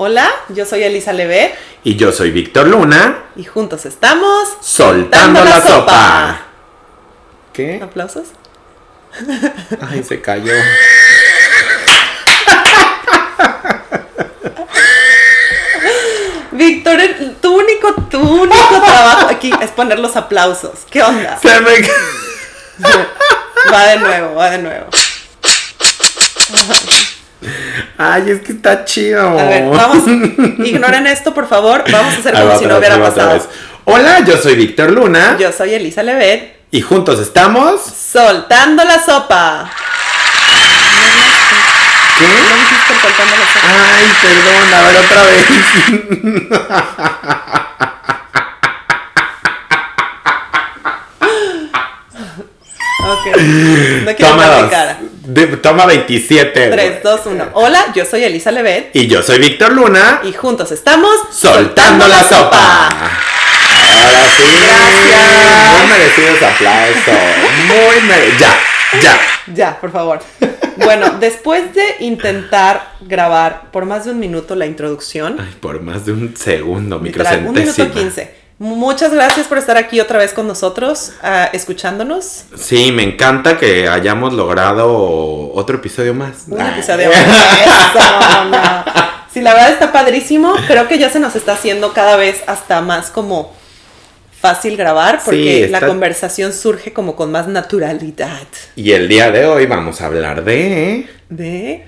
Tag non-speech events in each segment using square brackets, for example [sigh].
Hola, yo soy Elisa Levé Y yo soy Víctor Luna. y juntos estamos Soltando la sopa. ¿Qué? ¿Aplausos? [laughs] Ay, se cayó. Víctor, tu único, tu único [laughs] trabajo aquí es poner los aplausos. ¿Qué onda? Se me [laughs] Va de nuevo, va de nuevo. Ay, es que está chido. A ver, vamos. Ignoren esto, por favor. Vamos a hacer como si no vez, hubiera pasado. Hola, yo soy Víctor Luna. Yo soy Elisa Levet. Y juntos estamos. Soltando la sopa. ¿Qué? No dijiste soltando la sopa. Ay, perdón, a ver otra vez. Ok. No quiero dos. cara. De- toma 27. 3, 2, 1. Hola, yo soy Elisa Levet. Y yo soy Víctor Luna. Y juntos estamos Soltando la sopa. Ahora sí. Gracias. Muy merecidos aplausos. Muy merecidos. Ya, ya. Ya, por favor. Bueno, después de intentar grabar por más de un minuto la introducción, Ay, por más de un segundo, literal, un microcentésima. minuto quince. Muchas gracias por estar aquí otra vez con nosotros, ah, escuchándonos. Sí, me encanta que hayamos logrado otro episodio más. Un episodio más. No. Sí, la verdad está padrísimo. Creo que ya se nos está haciendo cada vez hasta más como fácil grabar porque Sí, la conversación surge como con más naturalidad. Y el día de hoy vamos a hablar de... De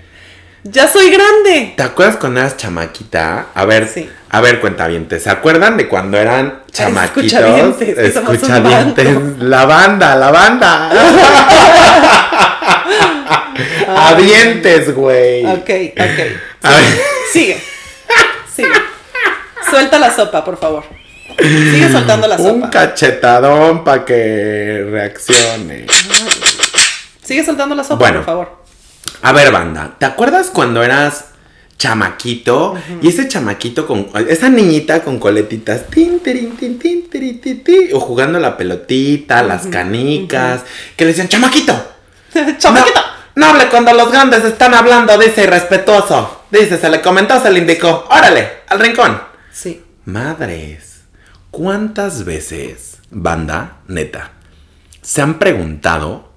ya soy grande. ¿Te acuerdas cuando eras chamaquita? A ver, Sí. a ver, cuentavientes. ¿Se acuerdan de cuando eran chamaquitos? escuchavientes, que somos un Escuchavientes. bando. [laughs] La banda, la banda. [laughs] Avientes, güey. Ok, ok. [laughs] A ver. Sigue. Sigue. Suelta la sopa, por favor. Sigue soltando la Un sopa. cachetadón para que reaccione. Sigue soltando la sopa, Bueno. por favor. A ver, banda, ¿te acuerdas cuando eras chamaquito? Y ese chamaquito con. Esa niñita con coletitas. Tin, tirin, tin, tin, tiri, ti, ti, o jugando la pelotita, las canicas. Que le decían, ¡chamaquito! [laughs] ¡Chamaquito! No, no hable cuando los grandes están hablando, dice irrespetuoso. Dice, se le comentó, se le indicó. ¡Órale! ¡Al rincón! Sí. Madres, ¿cuántas veces, banda, neta, se han preguntado,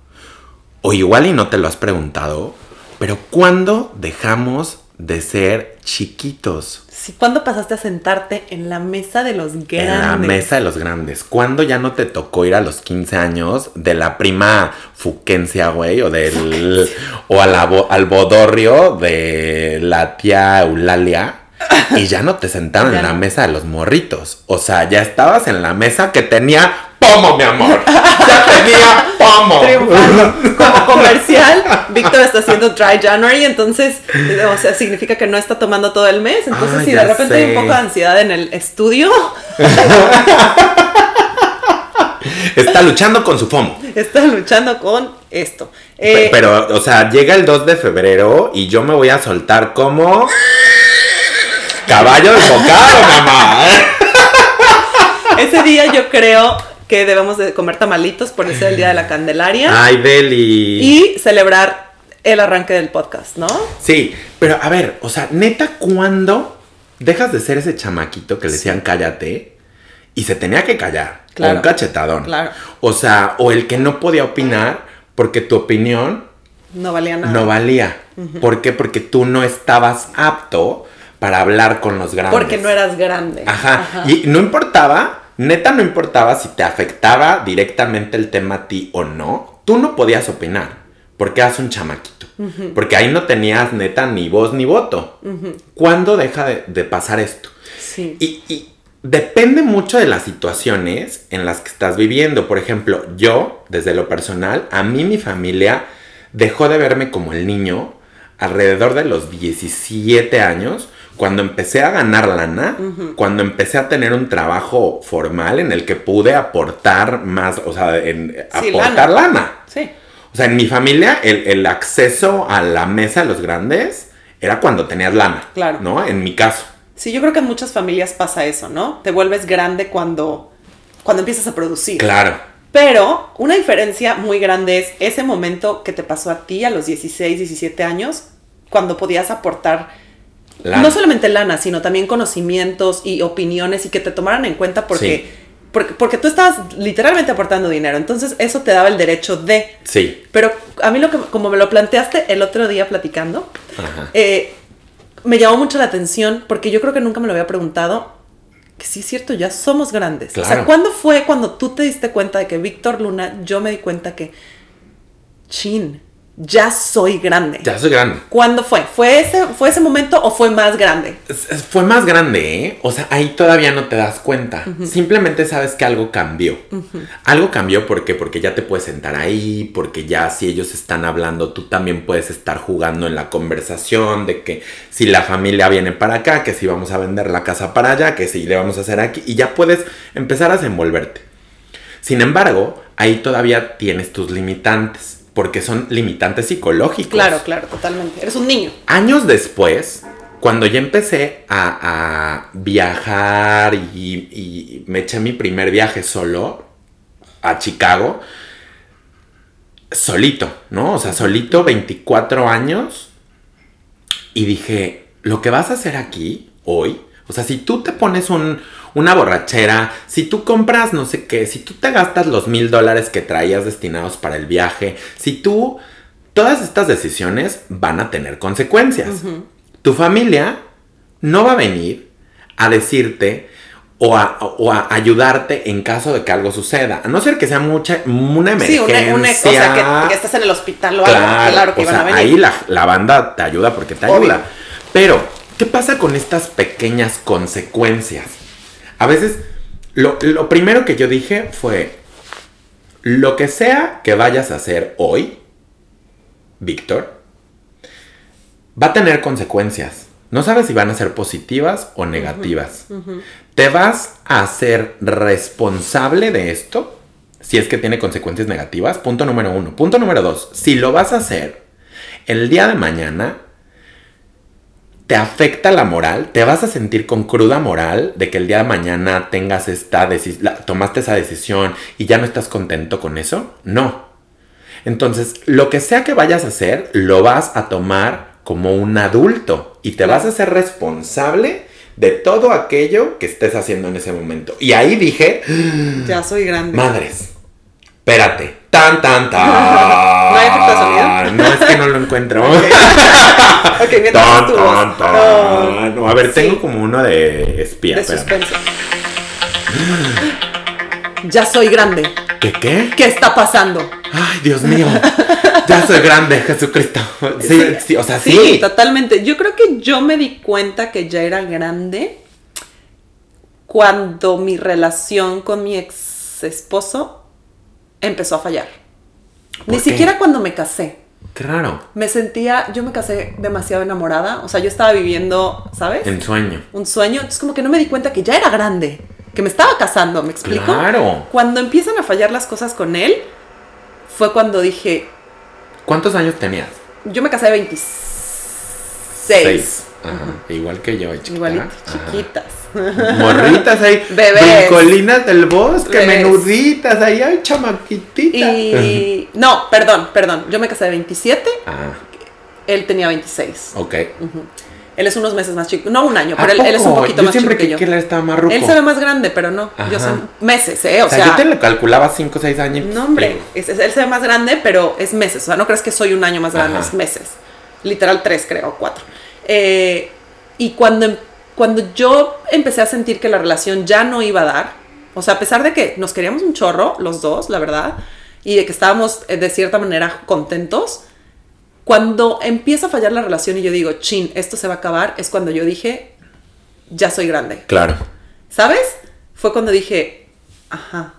o igual y no te lo has preguntado, pero ¿cuándo dejamos de ser chiquitos? Sí, ¿Cuándo pasaste a sentarte en la mesa de los grandes? En la mesa de los grandes. ¿Cuándo ya no te tocó ir a los 15 años de la prima Fuquencia, güey? O del. O a la bo- al bodorrio de la tía Eulalia. [laughs] Y ya no te sentaron Ya en la no. mesa de los morritos. O sea, ya estabas en la mesa que tenía pomo, mi amor. Ya tenía [laughs] Como comercial, Víctor está haciendo Dry January, entonces, eh, o sea, significa que no está tomando todo el mes. Entonces, Ay, si de repente hay un poco de ansiedad en el estudio, [laughs] Está luchando con su fomo. está luchando con esto. Pe- Eh, Pero, o sea, llega el 2 de febrero y yo me voy a soltar como. Caballo desbocado, mamá. ese día yo creo que debemos de comer tamalitos por ser el día de la Candelaria Ay, Beli. y celebrar el arranque del podcast, ¿no? Sí, pero a ver, o sea, neta, ¿cuándo dejas de ser ese chamaquito que le decían cállate y se tenía que callar? Claro. O un cachetadón. Claro. O sea, o el que no podía opinar porque tu opinión No valía nada. no valía. ¿Por qué? Porque tú no estabas apto para hablar con los grandes. porque no eras grande. Ajá. Y no importaba, neta no importaba si te afectaba directamente el tema a ti o no, tú no podías opinar, porque eras un chamaquito. Porque ahí no tenías neta ni voz ni voto. ¿Cuándo deja de, de pasar esto? Sí. Y, y depende mucho de las situaciones en las que estás viviendo. Por ejemplo, yo, desde lo personal, a mí mi familia dejó de verme como el niño alrededor de los 17 años, cuando empecé a ganar lana, cuando empecé a tener un trabajo formal en el que pude aportar más, o sea, en, Sí, aportar lana. lana. Sí. O sea, en mi familia el, el acceso a la mesa de los grandes era cuando tenías lana. Claro. ¿No? En mi caso. Sí, yo creo que en muchas familias pasa eso, ¿no? Te vuelves grande cuando, cuando empiezas a producir. Claro. Pero una diferencia muy grande es ese momento que te pasó a ti a los 16, 17 años, cuando podías aportar Lana. no solamente lana, sino también conocimientos y opiniones y que te tomaran en cuenta porque, Sí. porque, porque tú estabas literalmente aportando dinero. Entonces eso te daba el derecho de... Sí. Pero a mí lo que, como me lo planteaste el otro día platicando, Ajá. eh, me llamó mucho la atención porque yo creo que nunca me lo había preguntado. Que sí es cierto, ya somos grandes. O sea, Claro. ¿cuándo fue cuando tú te diste cuenta de que Víctor Luna, yo me di cuenta que, chin, ya soy grande? Ya soy grande. ¿Cuándo fue? ¿Fue ese, ¿Fue ese momento o fue más grande? Fue más grande, ¿eh? O sea, ahí todavía no te das cuenta. Simplemente sabes que algo cambió. Algo cambió porque porque ya te puedes sentar ahí, porque ya si ellos están hablando, tú también puedes estar jugando en la conversación de que si la familia viene para acá, que si vamos a vender la casa para allá, que si le vamos a hacer aquí y ya puedes empezar a desenvolverte. Sin embargo, ahí todavía tienes tus limitantes, porque son limitantes psicológicos. Claro, claro, totalmente. Eres un niño. Años después, cuando ya empecé a, a viajar y, y me eché mi primer viaje solo a Chicago, solito, ¿no? O sea, solito, 24 años, y dije, lo que vas a hacer aquí, hoy, o sea, si tú te pones un- una borrachera, si tú compras no sé qué, si tú te gastas los mil dólares que traías destinados para el viaje, si tú, todas estas decisiones van a tener consecuencias. Tu familia no va a venir a decirte o a, o a ayudarte en caso de que algo suceda. A no ser que sea mucha, una Sí, emergencia. una, una- o sea, que, que estás en el hospital o algo. Claro, que o iban sea, a venir. ahí la, la banda te ayuda porque te Obvio. ayuda. Pero, ¿qué pasa con estas pequeñas consecuencias? A veces, lo, lo primero que yo dije fue, lo que sea que vayas a hacer hoy, Víctor, va a tener consecuencias. No sabes si van a ser positivas o negativas. ¿Te vas a hacer responsable de esto? Si es que tiene consecuencias negativas. Punto número uno. Punto número dos. Si lo vas a hacer, el día de mañana te afecta la moral, te vas a sentir con cruda moral de que el día de mañana tengas esta decisión, tomaste esa decisión y ya no estás contento con eso. No. Entonces, lo que sea que vayas a hacer, lo vas a tomar como un adulto y te vas a ser responsable de todo aquello que estés haciendo en ese momento. Y ahí dije, Ya soy grande. madres, espérate, tan, tan, [laughs] tan. ¿No hay efecto de sonido? No, es que no lo encuentro. [laughs] Ok, mientras Tan, tu voz. tan, tan. No. No, a ver, Sí. tengo como uno de espía. De suspenso. Ya soy grande. ¿Qué qué? ¿Qué está pasando? Ay, Dios mío. Ya soy grande, Jesucristo. [laughs] Sí, sí, o sea, sí. Sí, totalmente. Yo creo que yo me di cuenta que ya era grande cuando mi relación con mi ex esposo empezó a fallar. Ni siquiera cuando me casé. Qué raro. Me sentía, yo me casé demasiado enamorada. O sea, yo estaba viviendo, ¿sabes? En sueño. Un sueño. Entonces como que no me di cuenta que ya era grande. Que me estaba casando, ¿me explico? Claro. Cuando empiezan a fallar las cosas con él, fue cuando dije, ¿Cuántos años tenías? yo me casé de 26. Seis. Ajá. Igual que yo, chiquita. Igualito, Ajá. [laughs] Morritas ahí. Bebés. Brincolinas del bosque, Bebés. menuditas, ahí hay chamaquititas. Y [laughs] no, perdón, perdón. Yo me casé de 27, Ah, él tenía 26. ok. Él es unos meses más chico, no un año, ¿A pero él, él es un poquito yo más chico que creí yo. que él estaba más ruco. Él se ve más grande, pero no. Yo sé meses, ¿eh? O o sea, sea, yo te lo calculaba 5 o 6 años. no, hombre, es- es- él se ve más grande, pero es meses. O sea, no crees que soy un año más grande, Ajá. es meses. Literal tres, creo, cuatro. Eh, y cuando, em- cuando yo empecé a sentir que la relación ya no iba a dar, o sea, a pesar de que nos queríamos un chorro, los dos, la verdad, y de que estábamos eh, de cierta manera contentos, cuando empieza a fallar la relación y yo digo, chin, esto se va a acabar, es cuando yo dije, ya soy grande. Claro. ¿Sabes? Fue cuando dije, ajá,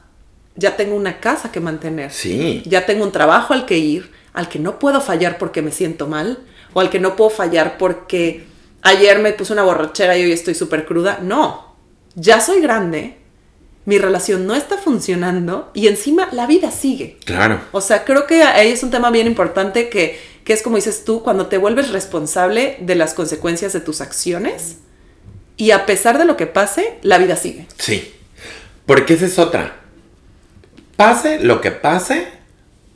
ya tengo una casa que mantener. Sí. Ya tengo un trabajo al que ir, al que no puedo fallar porque me siento mal, o al que no puedo fallar porque ayer me puse una borrachera y hoy estoy súper cruda. No, ya soy grande, mi relación no está funcionando y encima la vida sigue. Claro. O sea, creo que ahí es un tema bien importante que, que es como dices tú, cuando te vuelves responsable de las consecuencias de tus acciones y a pesar de lo que pase, la vida sigue. Sí. Porque esa es otra. Pase lo que pase,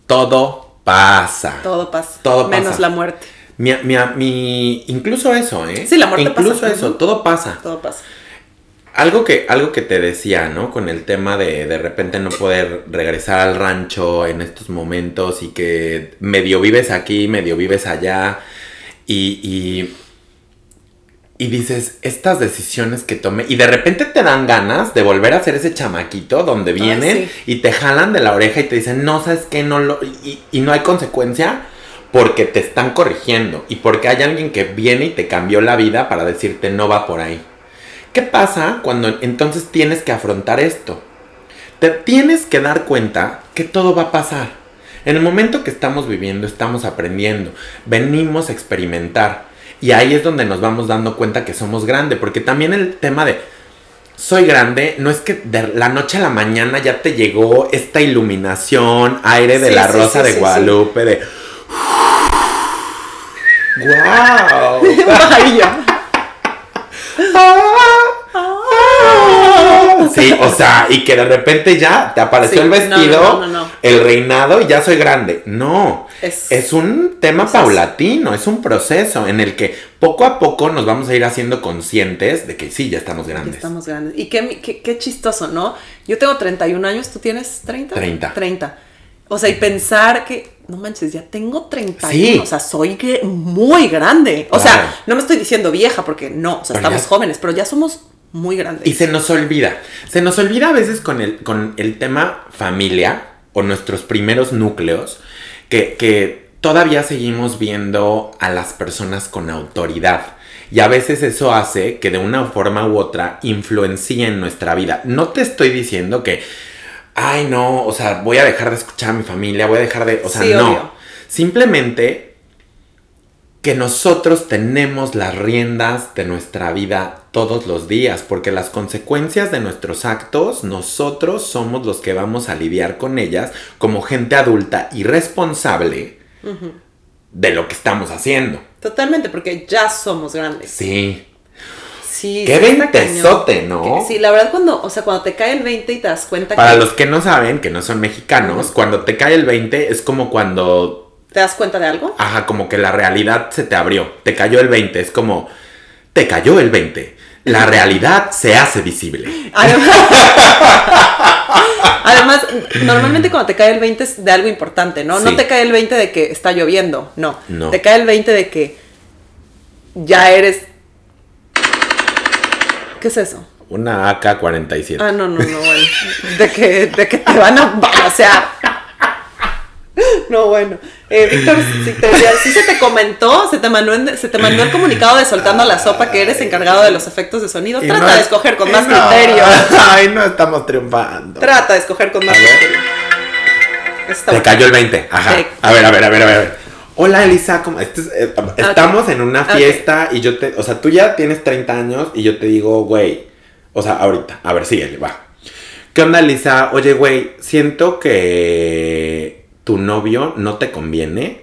todo pasa. Todo pasa. Todo Menos pasa. la muerte. Mi, mi, mi- incluso eso, ¿eh? Sí, la muerte Incluso pasa. eso, todo pasa. Todo pasa. Algo que, algo que te decía, ¿no? Con el tema de de repente no poder regresar al rancho en estos momentos y que medio vives aquí, medio vives allá y, y, y dices, estas decisiones que tomé y de repente te dan ganas de volver a ser ese chamaquito donde vienen sí. y te jalan de la oreja y te dicen, no, ¿sabes qué? No lo... Y, y no hay consecuencia porque te están corrigiendo y porque hay alguien que viene y te cambió la vida para decirte, no va por ahí. ¿Qué pasa cuando entonces tienes que afrontar esto? Te tienes que dar cuenta que todo va a pasar. En el momento que estamos viviendo, estamos aprendiendo, venimos a experimentar. Y ahí es donde nos vamos dando cuenta que somos grandes, porque también el tema de soy grande, no es que de la noche a la mañana ya te llegó esta iluminación, aire de Sí, la rosa sí, de Guadalupe, de... ¡Wow! [laughs] Vaya. Sí, o sea, y que de repente ya te apareció Sí, el vestido, no, no, no, no. el reinado y ya soy grande. No, Es- es, un tema proceso. paulatino, es un proceso en el que poco a poco nos vamos a ir haciendo conscientes de que sí, ya estamos Ya grandes. estamos grandes. Y qué, qué, qué chistoso, ¿no? Yo tengo 31 años, ¿tú tienes 30? 30. 30. O sea, y pensar que, no manches, ya tengo 31. Sí. O sea, soy que muy grande. O Claro. sea, no me estoy diciendo vieja porque no, o sea, Pero estamos ya- jóvenes, pero ya somos muy grandes. Y se nos olvida. Se nos olvida a veces con el, con el tema familia o nuestros primeros núcleos que, que todavía seguimos viendo a las personas con autoridad. Y a veces eso hace que de una forma u otra influencie en nuestra vida. No te estoy diciendo que, ay no, o sea, voy a dejar de escuchar a mi familia, voy a dejar de, o sea, Sí, no. obvio. Simplemente que nosotros tenemos las riendas de nuestra vida todos los días, porque las consecuencias de nuestros actos, nosotros somos los que vamos a lidiar con ellas como gente adulta y responsable de lo que estamos haciendo. Totalmente, porque ya somos grandes. Sí. Sí, Qué cañón. ¿no? Sí, la verdad cuando, o sea, cuando te cae el 20 y te das cuenta Para que los que no saben, que no son mexicanos, cuando te cae el 20 es como cuando te das cuenta de algo. Ajá, como que la realidad se te abrió. Te cayó el 20. Es como, te cayó el 20. La realidad se hace visible. Además, [laughs] [laughs] además, normalmente cuando te cae el 20 es de algo importante, ¿no? No te cae el 20 de que está lloviendo, no. No. Te cae el 20 de que ya eres... ¿Qué es eso? Una AK-47. Ah, no, no, no, bueno. De que, de que te van a balancear. No, bueno. Eh, Víctor, si, te- si se te comentó, se te, mandó en- se te mandó el comunicado de soltando la sopa que eres encargado de los efectos de sonido. Y Trata no de es- escoger con más no. criterio. [laughs] Ay, no estamos triunfando. Trata de escoger con más criterio. Te cayó el 20. Ajá. A ver, a ver, a ver, a ver. Hola, Elisa. ¿cómo? Este es- eh, estamos en una fiesta y yo te. O sea, tú ya tienes 30 años y yo te digo, güey. O sea, ahorita. A ver, síguele, va. ¿Qué onda, Elisa? Oye, güey, siento que tu novio no te conviene.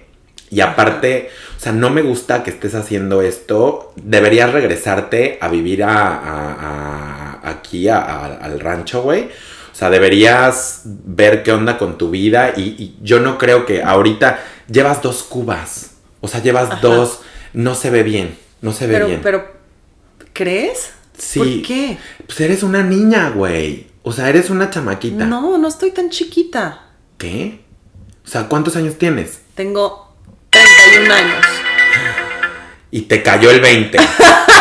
Y aparte, o sea, no me gusta que estés haciendo esto. Deberías regresarte a vivir a, a- a- aquí, a- al rancho, güey. O sea, deberías ver qué onda con tu vida. Y, y yo no creo que ahorita llevas dos cubas. O sea, llevas Ajá. dos. No se ve bien. No se ve Pero, bien. pero, ¿crees? Sí. ¿Por qué? Pues eres una niña, güey. O sea, eres una chamaquita. No, no estoy tan chiquita. ¿Qué? O sea, ¿cuántos años tienes? Tengo 31 años. Y te cayó el 20. [laughs]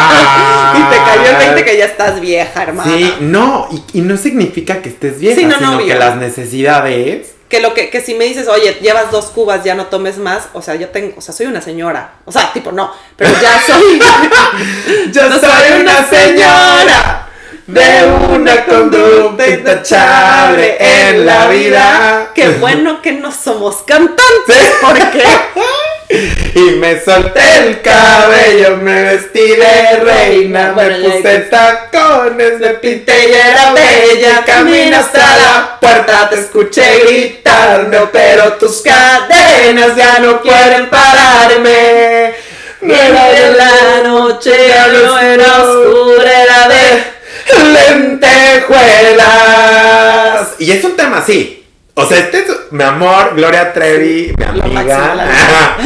[laughs] Y te cayó el 20 que ya estás vieja, hermana. Sí, no, y, y no significa que estés vieja, Sí, no, no, sino obvio. que las necesidades. Que lo que, que si me dices, oye, llevas dos cubas, ya no tomes más, o sea, yo tengo, o sea, soy una señora. O sea, tipo, no, pero ya soy. [laughs] Yo No soy una señora de una conducta intachable en la vida. Qué bueno que no somos cantantes, [laughs] porque Y me solté el cabello, me vestí de reina, me puse tacones, me pinté y era bella, camino hasta la puerta, te escuché gritando, pero tus cadenas ya no pueden pararme. No era de la noche, ya no era oscura, era de lentejuelas. Y es un tema así. O sea, este es mi amor, Gloria Trevi, mi amiga. [laughs]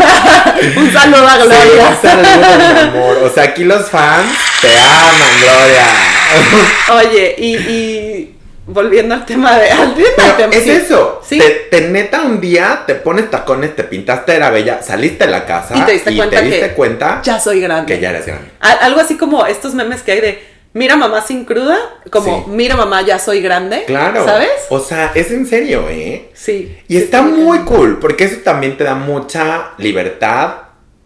[laughs] un saludo a Sí, Gloria. un saludo, mi amor. O sea, aquí los fans te aman, Gloria. [laughs] Oye, y, y volviendo al tema de. Al tema, Pero al tema, es sí. eso. Sí. Te, te neta un día, te pones tacones, te pintaste, era bella, saliste de la casa Y te diste cuenta diste que cuenta Ya soy grande. que ya eres grande. Al- Algo así como estos memes que hay de. Mira mamá sin cruda, como Sí. mira mamá ya soy grande. Claro. ¿Sabes? O sea, es en serio, ¿eh? Sí. Y está muy cool, porque eso también te da mucha libertad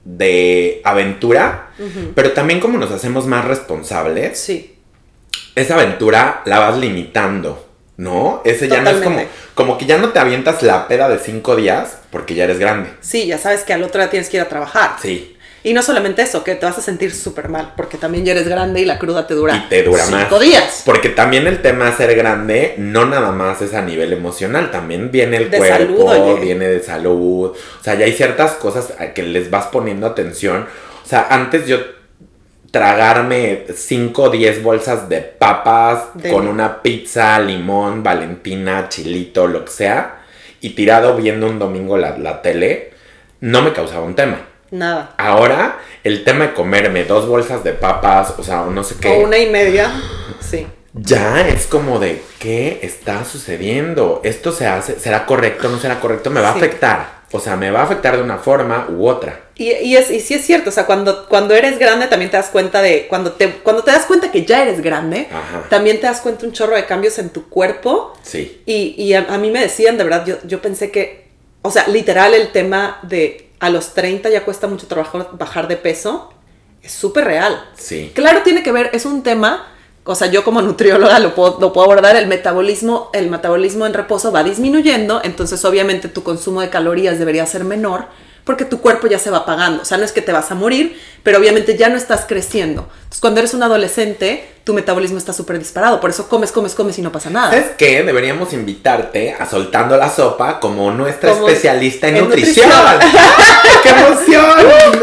de aventura, pero también como nos hacemos más responsables, Sí. esa aventura la vas limitando, ¿no? Ese ya no es como, como que ya no te avientas la peda de cinco días porque ya eres grande. Sí, ya sabes que al otro día tienes que ir a trabajar. Sí. Y no solamente eso, que te vas a sentir súper mal, porque también ya eres grande y la cruda te dura. Y te dura cinco más. días. Porque también el tema de ser grande no nada más es a nivel emocional, también viene el De cuerpo, salud, viene de salud. O sea, ya hay ciertas cosas a que les vas poniendo atención. O sea, antes yo tragarme 5 o 10 bolsas de papas De- con una pizza, limón, valentina, chilito, lo que sea, y tirado viendo un domingo la, la tele, no me causaba un tema. Nada. Ahora, el tema de comerme dos bolsas de papas, o sea, no sé qué. O una y media. Sí. Ya es como de qué está sucediendo. Esto se hace, será correcto, no será correcto, me va Sí. a afectar. O sea, me va a afectar de una forma u otra. Y, y, es, y sí es cierto, o sea, cuando, cuando eres grande también te das cuenta de, cuando te, cuando te das cuenta que ya eres grande, Ajá. también te das cuenta un chorro de cambios en tu cuerpo. Sí. Y, y a, a mí me decían, de verdad, yo, yo pensé que, o sea, literal el tema de a los 30 ya cuesta mucho trabajo bajar de peso, es súper real. Sí. Claro, tiene que ver, es un tema, o sea, yo como nutrióloga lo puedo, lo puedo abordar, el metabolismo, el metabolismo en reposo va disminuyendo, entonces obviamente tu consumo de calorías debería ser menor porque tu cuerpo ya se va apagando, o sea, no es que te vas a morir, pero obviamente ya no estás creciendo. Entonces, cuando eres un adolescente, tu metabolismo está súper disparado, por eso comes, comes, comes y no pasa nada. ¿Sabes qué? Deberíamos invitarte a Soltando la Sopa como nuestra Como especialista en, en nutrición. nutrición. ¡Ay, [laughs] ¡Qué emoción! [laughs]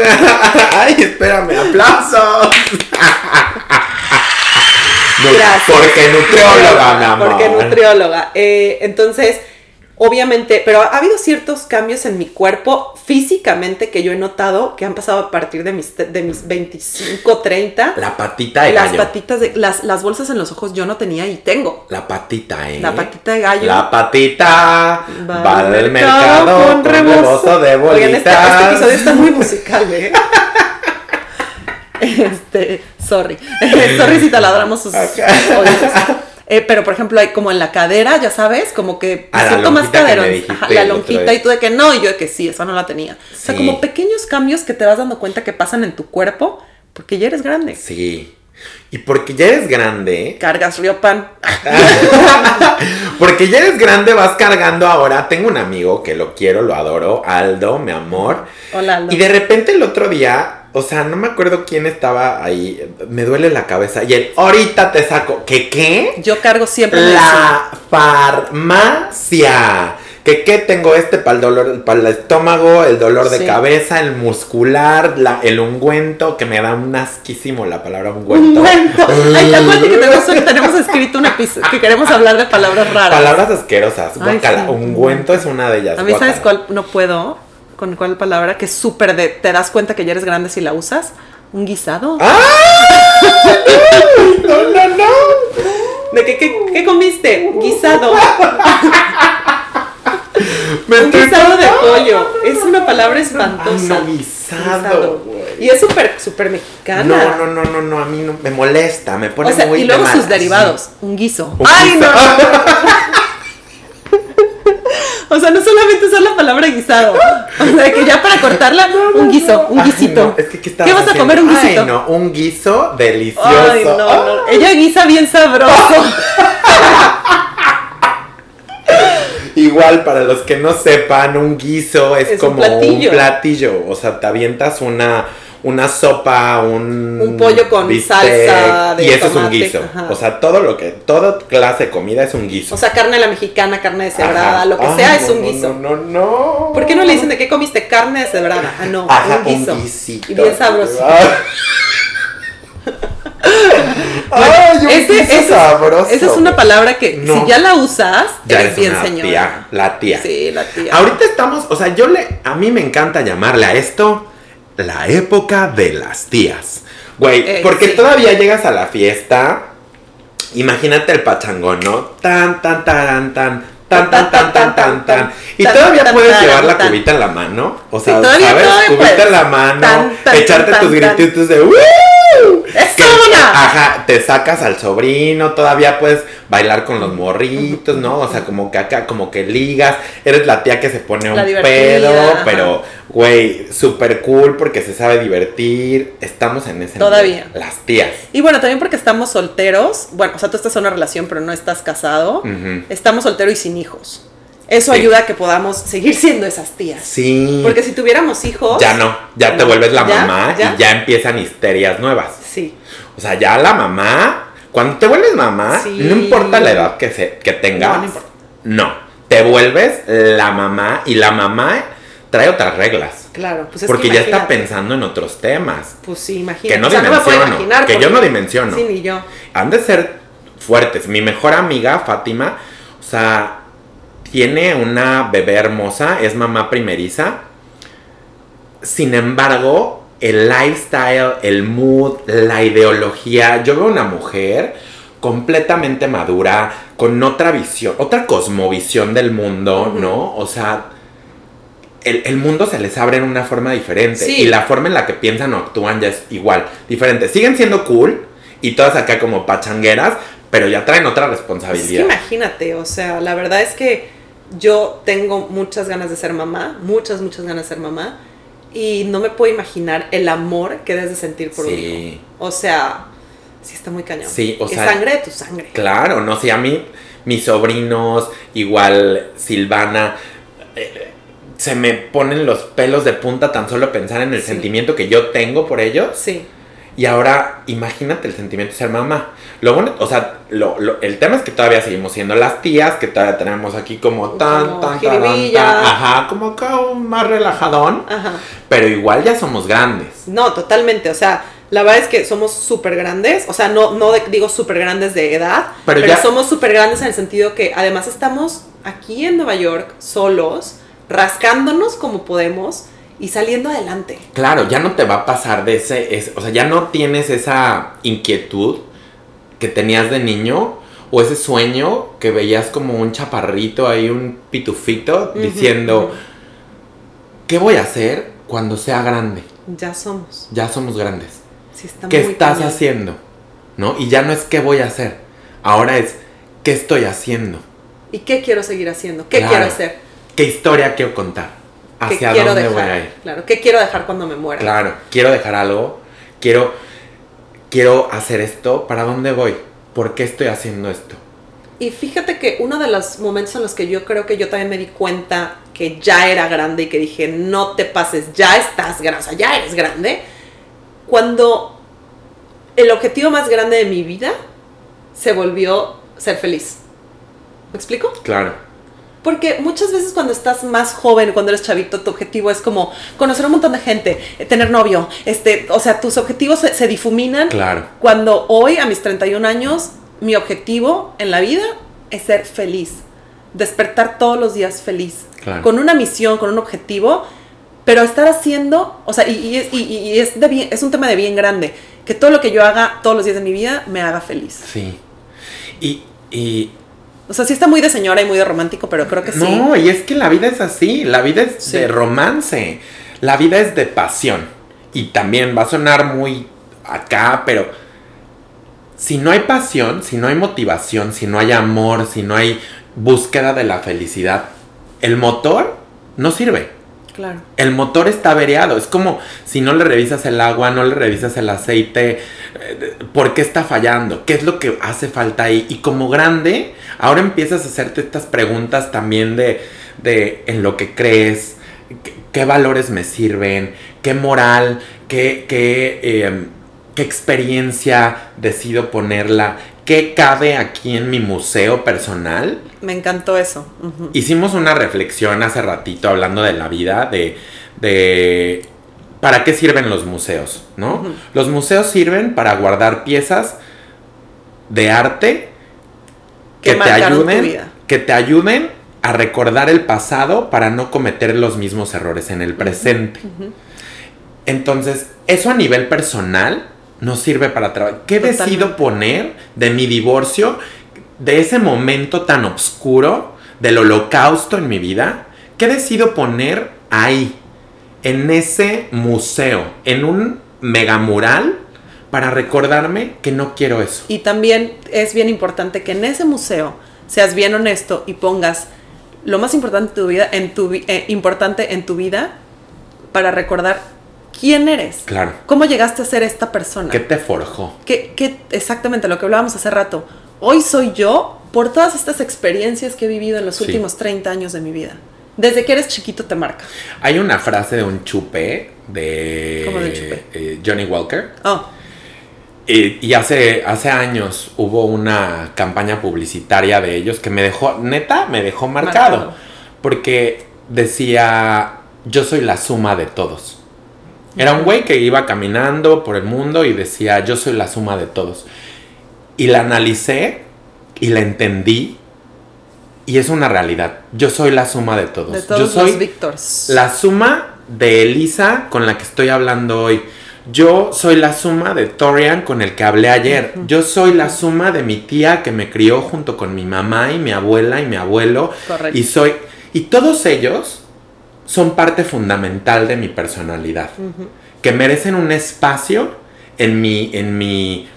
¡Ay, espérame! ¡Aplausos! Gracias. Porque nutrióloga, mi amor. Porque nutrióloga. Eh, entonces, obviamente, pero ha habido ciertos cambios en mi cuerpo físicamente que yo he notado que han pasado a partir de mis, de mis 25, 30. La patita de las gallo. patitas de las, las bolsas en los ojos yo no tenía y tengo. La patita, ¿eh? La patita de gallo. La patita Va va, al del mercado mercado con con rebozo. rebozo de bolitas. Oigan, este, este episodio está muy musical, ¿eh? [laughs] Este, sorry. [laughs] sorry si taladramos sus oídos. Eh, pero por ejemplo, hay como en la cadera, ya sabes, como que Ah, la siento más me caderón. Ajá, la lonjita y tú de que no, y yo de que sí, esa no la tenía. O sea, como pequeños cambios que te vas dando cuenta que pasan en tu cuerpo porque ya eres grande. Sí. Y porque ya eres grande, Cargas Riopan. [laughs] porque ya eres grande vas cargando ahora. Tengo un amigo que lo quiero, lo adoro, Aldo, mi amor. Hola, Aldo. Y de repente el otro día, o sea, no me acuerdo quién estaba ahí, me duele la cabeza. Y él, ahorita te saco. ¿Qué qué? Yo cargo siempre. La farmacia. ¿Que qué tengo este para el dolor, para el estómago, el dolor de Sí. cabeza, el muscular, la, el ungüento, que me da un asquísimo la palabra ungüento. Ungüento. Ay, ¿te acuerdas que tenemos, [laughs] tenemos escrito un episodio que queremos hablar de palabras raras? Palabras asquerosas. Ay, sí. Ungüento es una de ellas. A mí, ¿sabes cuál no puedo? ¿Con cuál palabra? Que es súper de. Te das cuenta que ya eres grande si la usas. Un guisado. ¡Ah! [laughs] No, no, no. ¿De qué, qué, qué comiste? Guisado. [laughs] Me Un guisado de pollo. Es una palabra espantosa. No, guisado. Y es súper, súper mexicana. No, no, no, no, no, a mí no, me molesta, me pone O sea, muy y luego sus derivados. Un guiso. Un ¡Ay, guiso. no! [laughs] O sea, no solamente usar la palabra guisado. O sea, que ya para cortarla, un guiso, un Ay, guisito. no, es que, ¿qué, estabas vas a comer un guisito? Ay, no, un guiso delicioso. Ay, no, no. Ella guisa bien sabroso. [laughs] Igual, para los que no sepan, un guiso es, Es un como platillo. un platillo. O sea, te avientas una, una sopa, un... Un pollo con salsa de Y eso es un guiso. ajá. O sea, todo lo que... Toda clase de comida es un guiso. O sea, carne a la mexicana, carne deshebrada, Ajá. lo que Ay, sea es un guiso. No, no, no. ¿Por qué no le dicen de qué comiste carne deshebrada? Ah, no, Ajá, un guiso. un guisito. Y bien sabroso. Ay, [laughs] yo ese, ese- sabroso. esa es una palabra que No. si ya la usas, Ya eres eres bien una señora. tía, la tía. Sí, la tía. Ahorita estamos, o sea, yo le, a mí me encanta llamarle a esto la época de las tías. Güey, Eh, porque sí. todavía llegas a la fiesta, imagínate el pachangón, ¿no? Tan, tan, tan, tan, tan, tan, tan, tan, tan, tan. Y todavía puedes llevar la cubita en la mano. O sea, ¿sabes? todavía Cubita en la mano, echarte tus grititos de ¡Woo! ¡Eso! Ajá, te sacas al sobrino, todavía puedes bailar con los morritos, ¿no? O sea, como que acá, como que ligas, eres la tía que se pone un pedo, pero, güey, súper cool porque se sabe divertir. Estamos en ese Todavía. nivel, Las tías. Y bueno, también porque estamos solteros. Bueno, o sea, tú estás en una relación, pero no estás casado. Estamos solteros y sin hijos. Eso Sí. ayuda a que podamos seguir [laughs] siendo esas tías. Sí. Porque si tuviéramos hijos. ya no, ya te vuelves la ¿Ya? mamá ¿Ya? y ya empiezan histerias nuevas. Sí. O sea, ya la mamá, cuando te vuelves mamá, Sí. no importa la edad que, se, que tengas. No, no importa. no, te vuelves la mamá y la mamá trae otras reglas. Claro. Pues es porque que ya está pensando en otros temas. Pues sí, imagínate. Que no O sea, dimensiono, que yo no dimensiono. Sí, ni yo. Han de ser fuertes. Mi mejor amiga, Fátima, o sea, tiene una bebé hermosa, es mamá primeriza. Sin embargo, el lifestyle, el mood, la ideología, yo veo una mujer completamente madura, con otra visión, otra cosmovisión del mundo. ¿no? O sea, el, el mundo se les abre en una forma diferente. Sí. Y la forma en la que piensan o actúan ya es igual, diferente. Siguen siendo cool y todas acá como pachangueras, pero ya traen otra Pues es responsabilidad. imagínate, o sea, la verdad es que yo tengo muchas ganas de ser mamá, muchas, muchas ganas de ser mamá, y no me puedo imaginar el amor que debes de sentir por un Sí. hijo. O sea, sí está muy cañón. Sí, o Es sea- sangre de tu sangre. Claro, no sé, a mí, mis sobrinos, igual Silvana, eh, se me ponen los pelos de punta tan solo pensar en el Sí. sentimiento que yo tengo por ellos. Sí, Y ahora, imagínate el sentimiento de ser mamá. Lo bueno, o sea, lo, lo- el tema es que todavía seguimos siendo las tías, que todavía tenemos aquí como tan, Como tan, tan, tan, ajá, como acá un más relajadón. ajá. Pero igual ya somos grandes. No, totalmente, o sea, la verdad es que somos súper grandes, o sea, no, no de- digo súper grandes de edad, Pero pero, ya- somos súper grandes en el sentido que además estamos aquí en Nueva York solos, rascándonos como podemos y saliendo adelante. Claro, ya no te va a pasar de ese, es- o sea, ya no tienes esa inquietud que tenías de niño o ese sueño que veías como un chaparrito ahí, un pitufito, diciendo. ¿qué voy a hacer cuando sea grande? Ya somos. Ya somos grandes. Sí, está ¿Qué muy estás haciendo? ¿No? Y ya no es qué voy a hacer. Ahora es qué estoy haciendo. ¿Y qué quiero seguir haciendo? ¿Qué Claro. quiero hacer? ¿Qué historia quiero contar? ¿Qué ¿Hacia dónde dejar? voy a ir? Claro, ¿qué quiero dejar cuando me muera? Claro, quiero dejar algo. Quiero quiero hacer esto. ¿Para dónde voy? ¿Por qué estoy haciendo esto? Y fíjate que uno de los momentos en los que yo creo que yo también me di cuenta que ya era grande y que dije, no te pases, ya estás grande, o sea, ya eres grande, cuando el objetivo más grande de mi vida se volvió ser feliz. ¿Me explico? Claro. Porque muchas veces cuando estás más joven, cuando eres chavito, tu objetivo es como conocer a un montón de gente, eh, tener novio, este, o sea, tus objetivos se, se difuminan Claro. cuando hoy, a mis 31 años, mi objetivo en la vida es ser feliz. Despertar todos los días feliz. Claro. Con una misión, con un objetivo, pero estar haciendo, o sea, y, y es, y- y es, de bien- es un tema de bien grande. Que todo lo que yo haga todos los días de mi vida me haga feliz. Sí. Y, y O sea, sí está muy de señora y muy de romántico, pero creo que sí. no, y es que la vida es así. La vida es Sí. de romance. La vida es de pasión. Y también va a sonar muy acá, pero si no hay pasión, si no hay motivación, si no hay amor, si no hay búsqueda de la felicidad, el motor no sirve. Claro. El motor está averiado. Es como si no le revisas el agua, no le revisas el aceite. ¿Por qué está fallando? ¿Qué es lo que hace falta ahí? Y como grande, ahora empiezas a hacerte estas preguntas también de, de en lo que crees, qué, qué valores me sirven, qué moral, qué, qué, eh, qué experiencia decido ponerla, qué cabe aquí en mi museo personal. Me encantó eso. Hicimos una reflexión hace ratito hablando de la vida, de, de para qué sirven los museos, ¿no? Los museos sirven para guardar piezas de arte que, Que te ayuden, que te ayuden a recordar el pasado para no cometer los mismos errores en el presente. Entonces, eso a nivel personal nos sirve para trabajar. ¿Qué Totalmente. decido poner de mi divorcio, de ese momento tan oscuro, del holocausto en mi vida? ¿Qué decido poner ahí, en ese museo, en un megamural, para recordarme que no quiero eso? Y también es bien importante que en ese museo seas bien honesto y pongas lo más importante en tu vida, en tu, eh, importante en tu vida para recordar quién eres. Claro. ¿Cómo llegaste a ser esta persona? ¿Qué te forjó? ¿Qué, qué- exactamente lo que hablábamos hace rato. Hoy soy yo por todas estas experiencias que he vivido en los Sí. últimos 30 años de mi vida. Desde que eres chiquito te marca. Hay una frase de un chupé de ¿Cómo de chupé? eh, Johnny Walker. Oh, Y, y hace, hace años hubo una campaña publicitaria de ellos que me dejó, neta, me dejó marcado. Marcado. Porque decía, yo soy la suma de todos. Era un güey que iba caminando por el mundo y decía, yo soy la suma de todos. Y la analicé y la entendí. Y es una realidad. Yo soy la suma de todos. de yo todos soy los Víctors. la suma de Elisa con la que estoy hablando hoy. Yo soy la suma de Torian con el que hablé ayer. Yo soy la suma de mi tía que me crió junto con mi mamá y mi abuela y mi abuelo. Correcto. Y soy. Y todos ellos son parte fundamental de mi personalidad. Que merecen un espacio en mi, en mi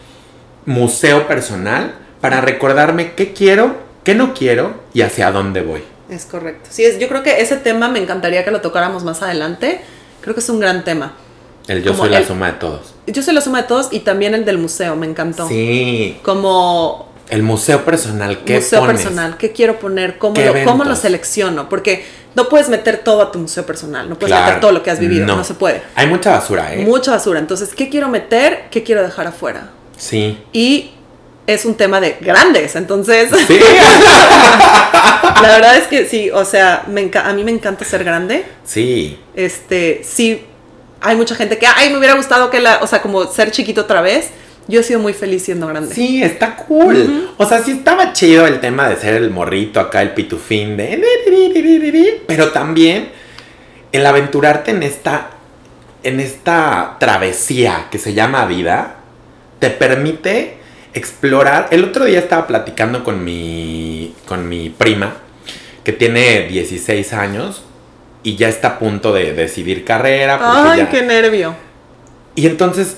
museo personal para recordarme qué quiero, qué no quiero y hacia dónde voy. Es correcto. Sí, es, yo creo que ese tema me encantaría que lo tocáramos más adelante. Creo que es un gran tema. El yo Como soy la el- suma de todos. Yo soy la suma de todos y también el del museo, me encantó. Sí. Como El museo personal, ¿qué museo pones? personal, ¿qué quiero poner? ¿Cómo ¿Qué lo, ¿Cómo lo selecciono? Porque no puedes meter todo a tu museo personal, no puedes Claro. meter todo lo que has vivido, no, se puede. Hay mucha basura, ¿eh? Mucha basura. Entonces, ¿qué quiero meter? ¿Qué quiero dejar afuera? Sí. Y es un tema de grandes, entonces Sí. [laughs] la verdad es que sí, o sea, me a mí me encanta ser grande. sí. Este, sí, hay mucha gente que, ay, me hubiera gustado que la, o sea, como ser chiquito otra vez. Yo he sido muy feliz siendo grande. Sí, está cool. O sea, sí estaba chido el tema de ser el morrito acá, el pitufín de... Pero también el aventurarte en esta, en esta travesía que se llama vida, te permite explorar. El otro día estaba platicando con mi, con mi prima, que tiene 16 años y ya está a punto de decidir carrera. Ay, ya- qué nervio. y entonces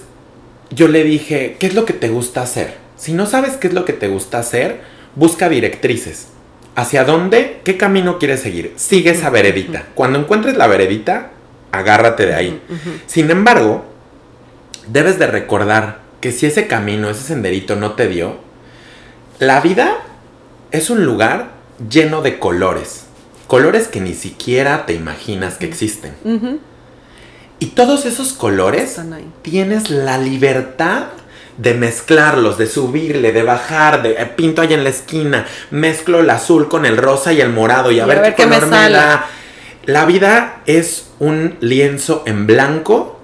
yo le dije, ¿qué es lo que te gusta hacer? Si no sabes qué es lo que te gusta hacer, busca directrices. ¿Hacia dónde? ¿Qué camino quieres seguir? Sigue esa veredita. Cuando encuentres la veredita, agárrate de ahí. Sin embargo, debes de recordar que si ese camino, ese senderito no te dio, la vida es un lugar lleno de colores. Colores que ni siquiera te imaginas que existen. Y todos esos colores tienes la libertad de mezclarlos, de subirle, de bajar, de eh, pinto ahí en la esquina, mezclo el azul con el rosa y el morado y a, Y ver, qué, me color me sale. da. La vida es un lienzo en blanco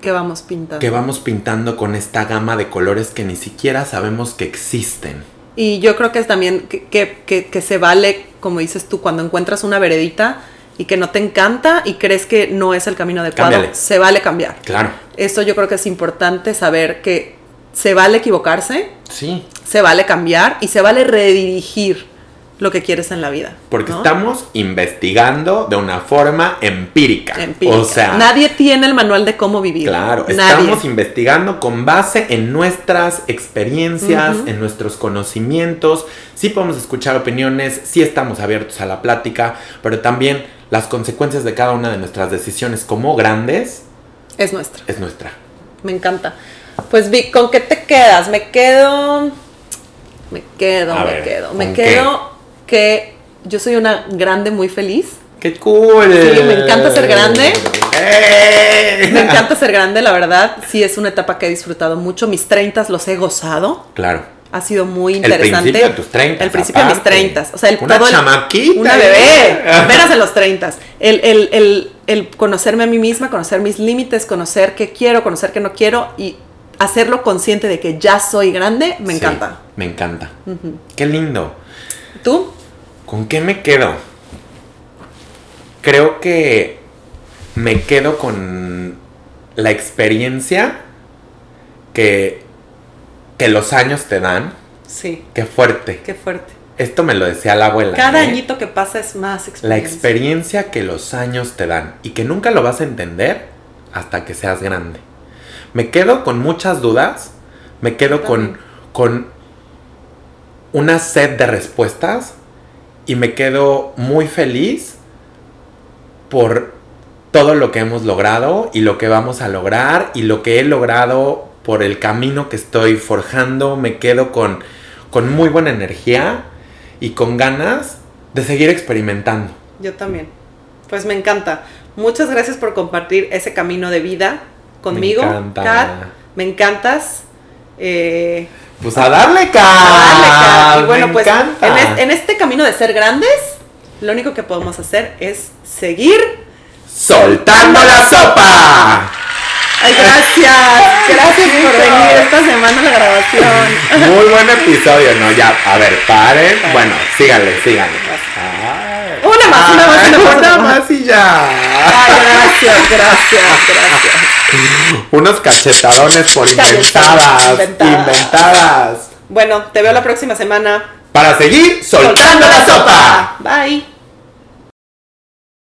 Que vamos pintando. que vamos pintando con esta gama de colores que ni siquiera sabemos que existen. Y yo creo que es también que, que- que- que se vale, como dices tú, cuando encuentras una veredita y que no te encanta y crees que no es el camino adecuado, Cámbiale. se vale cambiar. Claro. Esto yo creo que es importante saber que se vale equivocarse, Sí. se vale cambiar y se vale redirigir lo que quieres en la vida. Porque ¿no? estamos investigando de una forma empírica. Empírica. O sea, nadie tiene el manual de cómo vivir. Claro, nadie. estamos investigando con base en nuestras experiencias, en nuestros conocimientos. Sí podemos escuchar opiniones, sí estamos abiertos a la plática, pero también las consecuencias de cada una de nuestras decisiones como grandes Es nuestra. es nuestra. Me encanta. Pues Vic, ¿con qué te quedas? Me quedo. Me quedo, A me ver, quedo. ¿con Me qué? Que yo soy una grande muy feliz. ¡Qué cool! Sí, me encanta ser grande. ¡Eh! Me encanta ser grande, la verdad. Sí, es una etapa que he disfrutado mucho. Mis 30 los he gozado. Claro. Ha sido muy El interesante. principio de tus 30, El principio de mis aparte. 30. O sea, el, Una todo el- chamaquita, Una ¿eh? bebé. Apenas en los 30. El, el, el, el conocerme a mí misma, conocer mis límites, conocer qué quiero, conocer qué no quiero y hacerlo consciente de que ya soy grande, me Sí, encanta. me encanta. Qué lindo. ¿Tú? ¿Con qué me quedo? Creo que me quedo con la experiencia que, que los años te dan. Sí, Qué fuerte. qué fuerte. Esto me lo decía la abuela. Cada ¿eh? añito que pasa es más experiencia. La experiencia que los años te dan y que nunca lo vas a entender hasta que seas grande. Me quedo con muchas dudas, me quedo con, con una sed de respuestas y me quedo muy feliz por todo lo que hemos logrado y lo que vamos a lograr y lo que he logrado por el camino que estoy forjando. Me quedo con, con muy buena energía y con ganas de seguir experimentando. Yo también. Pues me encanta. Muchas gracias por compartir ese camino de vida conmigo. encanta. Kat. me encantas. Eh, Pues a darle, Kat. dale, Kat. Y bueno, Me pues encanta. en, es- en este camino de ser grandes, lo único que podemos hacer es seguir. ¡Soltando la sopa! Ay, gracias. [laughs] Gracias por venir esta semana a la grabación. [laughs] Muy buen episodio, ¿no? Ya, a ver, paren. Bueno, síganle, síganle. Ay. Una más, una más, una más, Una más y ya. Ay, gracias, gracias, gracias. Unos cachetadones [laughs] por inventadas. Inventadas. Bueno, te veo la próxima semana. Para seguir soltando la sopa. Bye.